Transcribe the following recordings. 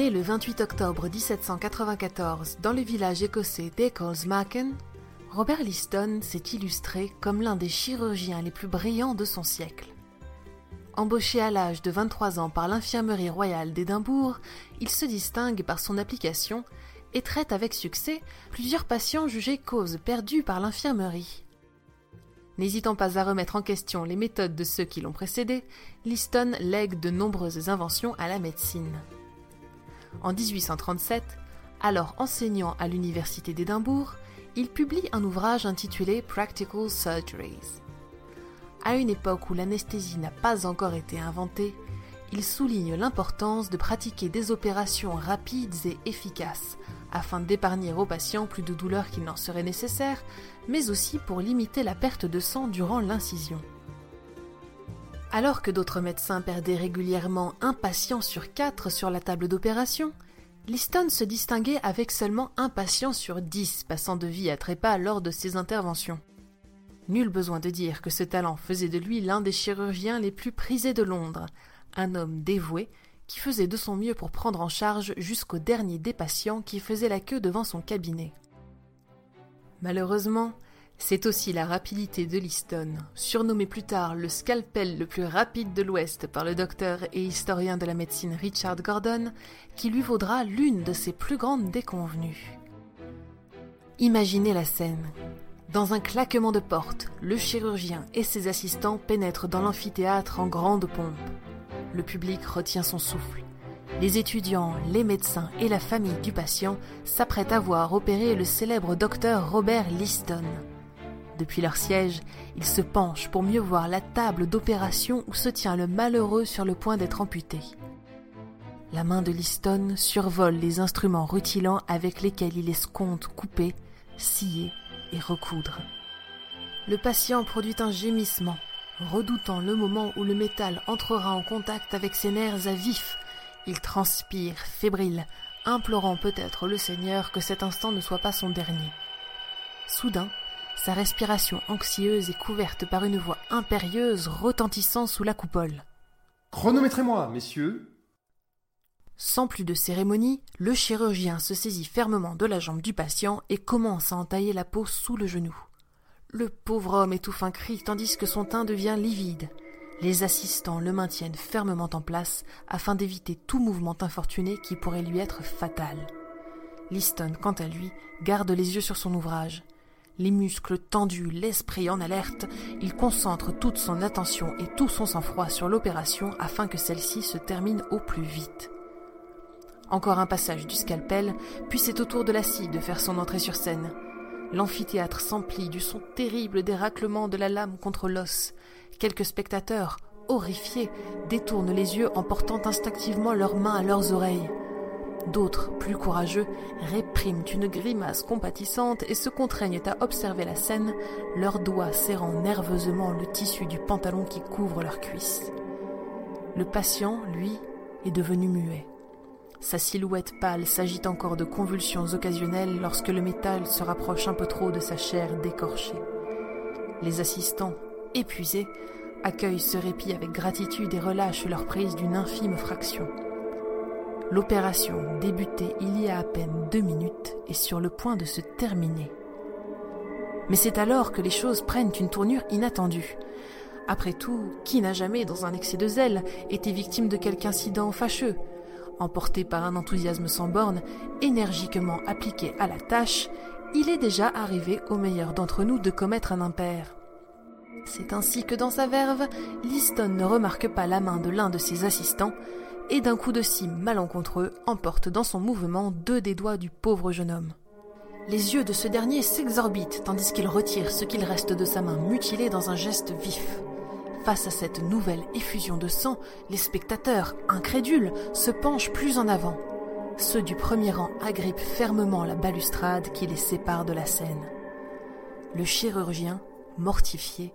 Né le 28 octobre 1794 dans le village écossais d'Ecclesmacken, Robert Liston s'est illustré comme l'un des chirurgiens les plus brillants de son siècle. Embauché à l'âge de 23 ans par l'infirmerie royale d'Édimbourg, il se distingue par son application et traite avec succès plusieurs patients jugés cause perdue par l'infirmerie. N'hésitant pas à remettre en question les méthodes de ceux qui l'ont précédé, Liston lègue de nombreuses inventions à la médecine. En 1837, alors enseignant à l'université d'Édimbourg, il publie un ouvrage intitulé Practical Surgeries. À une époque où l'anesthésie n'a pas encore été inventée, il souligne l'importance de pratiquer des opérations rapides et efficaces afin d'épargner aux patients plus de douleurs qu'il n'en serait nécessaire, mais aussi pour limiter la perte de sang durant l'incision. Alors que d'autres médecins perdaient régulièrement un patient sur quatre sur la table d'opération, Liston se distinguait avec seulement un patient sur dix passant de vie à trépas lors de ses interventions. Nul besoin de dire que ce talent faisait de lui l'un des chirurgiens les plus prisés de Londres, un homme dévoué qui faisait de son mieux pour prendre en charge jusqu'au dernier des patients qui faisaient la queue devant son cabinet. Malheureusement, c'est aussi la rapidité de Liston, surnommé plus tard le scalpel le plus rapide de l'Ouest par le docteur et historien de la médecine Richard Gordon, qui lui vaudra l'une de ses plus grandes déconvenues. Imaginez la scène. Dans un claquement de porte, le chirurgien et ses assistants pénètrent dans l'amphithéâtre en grande pompe. Le public retient son souffle. Les étudiants, les médecins et la famille du patient s'apprêtent à voir opérer le célèbre docteur Robert Liston. Depuis leur siège, ils se penchent pour mieux voir la table d'opération où se tient le malheureux sur le point d'être amputé. La main de Liston survole les instruments rutilants avec lesquels il escompte couper, scier et recoudre. Le patient produit un gémissement, redoutant le moment où le métal entrera en contact avec ses nerfs à vif. Il transpire, fébrile, implorant peut-être le Seigneur que cet instant ne soit pas son dernier. Soudain, sa respiration anxieuse est couverte par une voix impérieuse retentissant sous la coupole. Chronométrez-moi, messieurs. Sans plus de cérémonie, le chirurgien se saisit fermement de la jambe du patient et commence à entailler la peau sous le genou. Le pauvre homme étouffe un cri tandis que son teint devient livide. Les assistants le maintiennent fermement en place afin d'éviter tout mouvement infortuné qui pourrait lui être fatal. Liston, quant à lui, garde les yeux sur son ouvrage. Les muscles tendus, l'esprit en alerte, il concentre toute son attention et tout son sang-froid sur l'opération afin que celle-ci se termine au plus vite. Encore un passage du scalpel, puis c'est au tour de la scie de faire son entrée sur scène. L'amphithéâtre s'emplit du son terrible des raclements de la lame contre l'os. Quelques spectateurs, horrifiés, détournent les yeux en portant instinctivement leurs mains à leurs oreilles. D'autres, plus courageux, répriment une grimace compatissante et se contraignent à observer la scène, leurs doigts serrant nerveusement le tissu du pantalon qui couvre leurs cuisses. Le patient, lui, est devenu muet. Sa silhouette pâle s'agite encore de convulsions occasionnelles lorsque le métal se rapproche un peu trop de sa chair décorchée. Les assistants, épuisés, accueillent ce répit avec gratitude et relâchent leur prise d'une infime fraction. L'opération, débutée il y a à peine deux minutes, est sur le point de se terminer. Mais c'est alors que les choses prennent une tournure inattendue. Après tout, qui n'a jamais, dans un excès de zèle, été victime de quelque incident fâcheux Emporté par un enthousiasme sans borne, énergiquement appliqué à la tâche, il est déjà arrivé au meilleur d'entre nous de commettre un impair. C'est ainsi que dans sa verve, Liston ne remarque pas la main de l'un de ses assistants, et d'un coup de scie malencontreux emporte dans son mouvement deux des doigts du pauvre jeune homme. Les yeux de ce dernier s'exorbitent tandis qu'il retire ce qu'il reste de sa main mutilée dans un geste vif. Face à cette nouvelle effusion de sang, les spectateurs, incrédules, se penchent plus en avant. Ceux du premier rang agrippent fermement la balustrade qui les sépare de la scène. Le chirurgien, mortifié,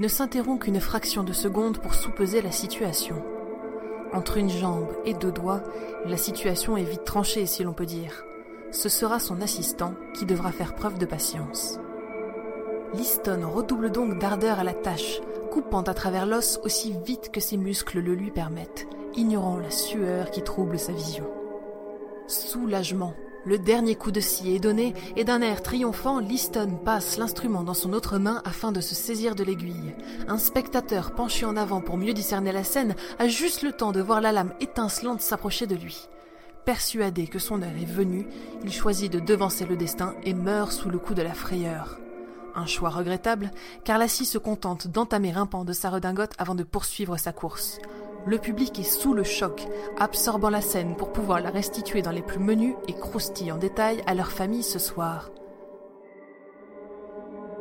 ne s'interrompt qu'une fraction de seconde pour soupeser la situation. Entre une jambe et deux doigts, la situation est vite tranchée si l'on peut dire. Ce sera son assistant qui devra faire preuve de patience. Liston redouble donc d'ardeur à la tâche, coupant à travers l'os aussi vite que ses muscles le lui permettent, ignorant la sueur qui trouble sa vision. Soulagement. Le dernier coup de scie est donné et d'un air triomphant, Liston passe l'instrument dans son autre main afin de se saisir de l'aiguille. Un spectateur penché en avant pour mieux discerner la scène a juste le temps de voir la lame étincelante s'approcher de lui. Persuadé que son heure est venue, il choisit de devancer le destin et meurt sous le coup de la frayeur. Un choix regrettable, car la scie se contente d'entamer un pan de sa redingote avant de poursuivre sa course. Le public est sous le choc, absorbant la scène pour pouvoir la restituer dans les plus menus et croustillants détails à leur famille ce soir.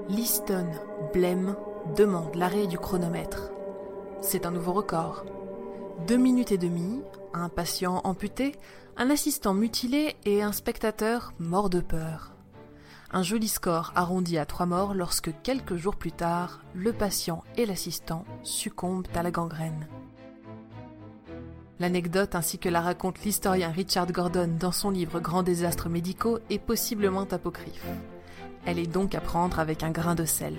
Liston, blême, demande l'arrêt du chronomètre. C'est un nouveau record. Deux minutes et demie, un patient amputé, un assistant mutilé et un spectateur mort de peur. Un joli score arrondi à trois morts lorsque quelques jours plus tard, le patient et l'assistant succombent à la gangrène. L'anecdote ainsi que la raconte l'historien Richard Gordon dans son livre Grands désastres médicaux est possiblement apocryphe. Elle est donc à prendre avec un grain de sel.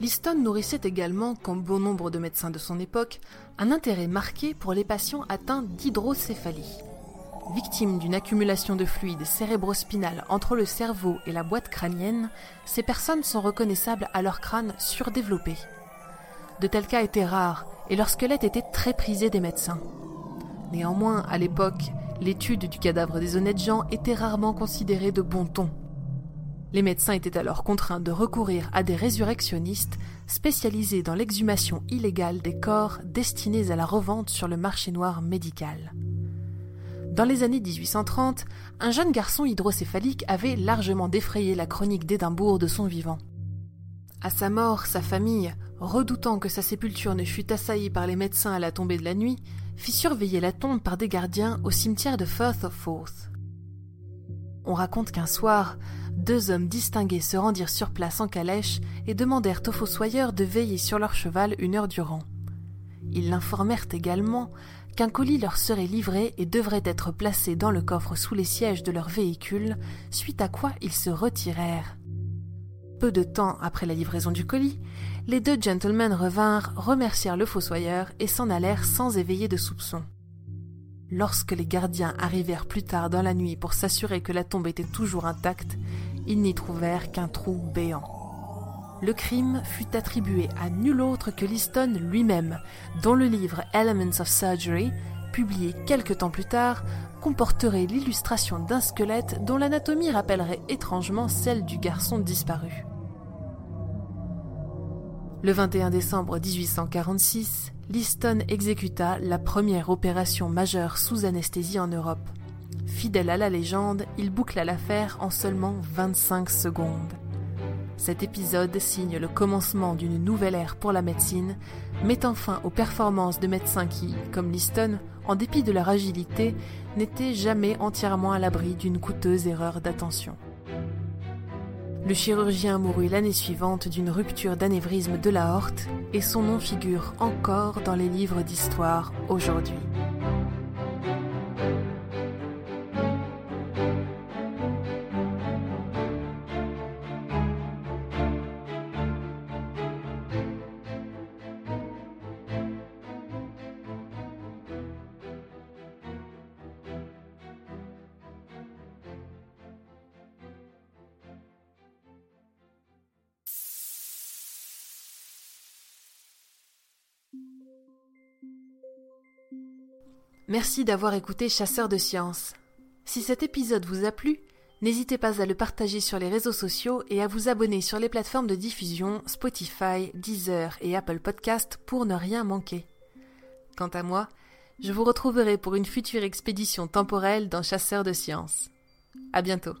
Liston nourrissait également, comme bon nombre de médecins de son époque, un intérêt marqué pour les patients atteints d'hydrocéphalie. Victimes d'une accumulation de fluide cérébrospinal entre le cerveau et la boîte crânienne, ces personnes sont reconnaissables à leur crâne surdéveloppé. De tels cas étaient rares et leur squelette était très prisé des médecins. Néanmoins, à l'époque, l'étude du cadavre des honnêtes gens était rarement considérée de bon ton. Les médecins étaient alors contraints de recourir à des résurrectionnistes spécialisés dans l'exhumation illégale des corps destinés à la revente sur le marché noir médical. Dans les années 1830, un jeune garçon hydrocéphalique avait largement défrayé la chronique d'Édimbourg de son vivant. À sa mort, sa famille, redoutant que sa sépulture ne fût assaillie par les médecins à la tombée de la nuit, fit surveiller la tombe par des gardiens au cimetière de Firth of Forth. On raconte qu'un soir, deux hommes distingués se rendirent sur place en calèche et demandèrent aux fossoyeurs de veiller sur leur cheval une heure durant. Ils l'informèrent également qu'un colis leur serait livré et devrait être placé dans le coffre sous les sièges de leur véhicule, suite à quoi ils se retirèrent. Peu de temps après la livraison du colis, les deux gentlemen revinrent, remercièrent le fossoyeur et s'en allèrent sans éveiller de soupçons. Lorsque les gardiens arrivèrent plus tard dans la nuit pour s'assurer que la tombe était toujours intacte, ils n'y trouvèrent qu'un trou béant. Le crime fut attribué à nul autre que Liston lui-même, dont le livre Elements of Surgery, publié quelque temps plus tard, comporterait l'illustration d'un squelette dont l'anatomie rappellerait étrangement celle du garçon disparu. Le 21 décembre 1846, Liston exécuta la première opération majeure sous anesthésie en Europe. Fidèle à la légende, il boucla l'affaire en seulement 25 secondes. Cet épisode signe le commencement d'une nouvelle ère pour la médecine, mettant fin aux performances de médecins qui, comme Liston, en dépit de leur agilité, n'étaient jamais entièrement à l'abri d'une coûteuse erreur d'attention. Le chirurgien mourut l'année suivante d'une rupture d'anévrisme de la horte et son nom figure encore dans les livres d'histoire aujourd'hui. Merci d'avoir écouté Chasseur de Sciences. Si cet épisode vous a plu, n'hésitez pas à le partager sur les réseaux sociaux et à vous abonner sur les plateformes de diffusion Spotify, Deezer et Apple Podcast pour ne rien manquer. Quant à moi, je vous retrouverai pour une future expédition temporelle dans Chasseur de Sciences. À bientôt.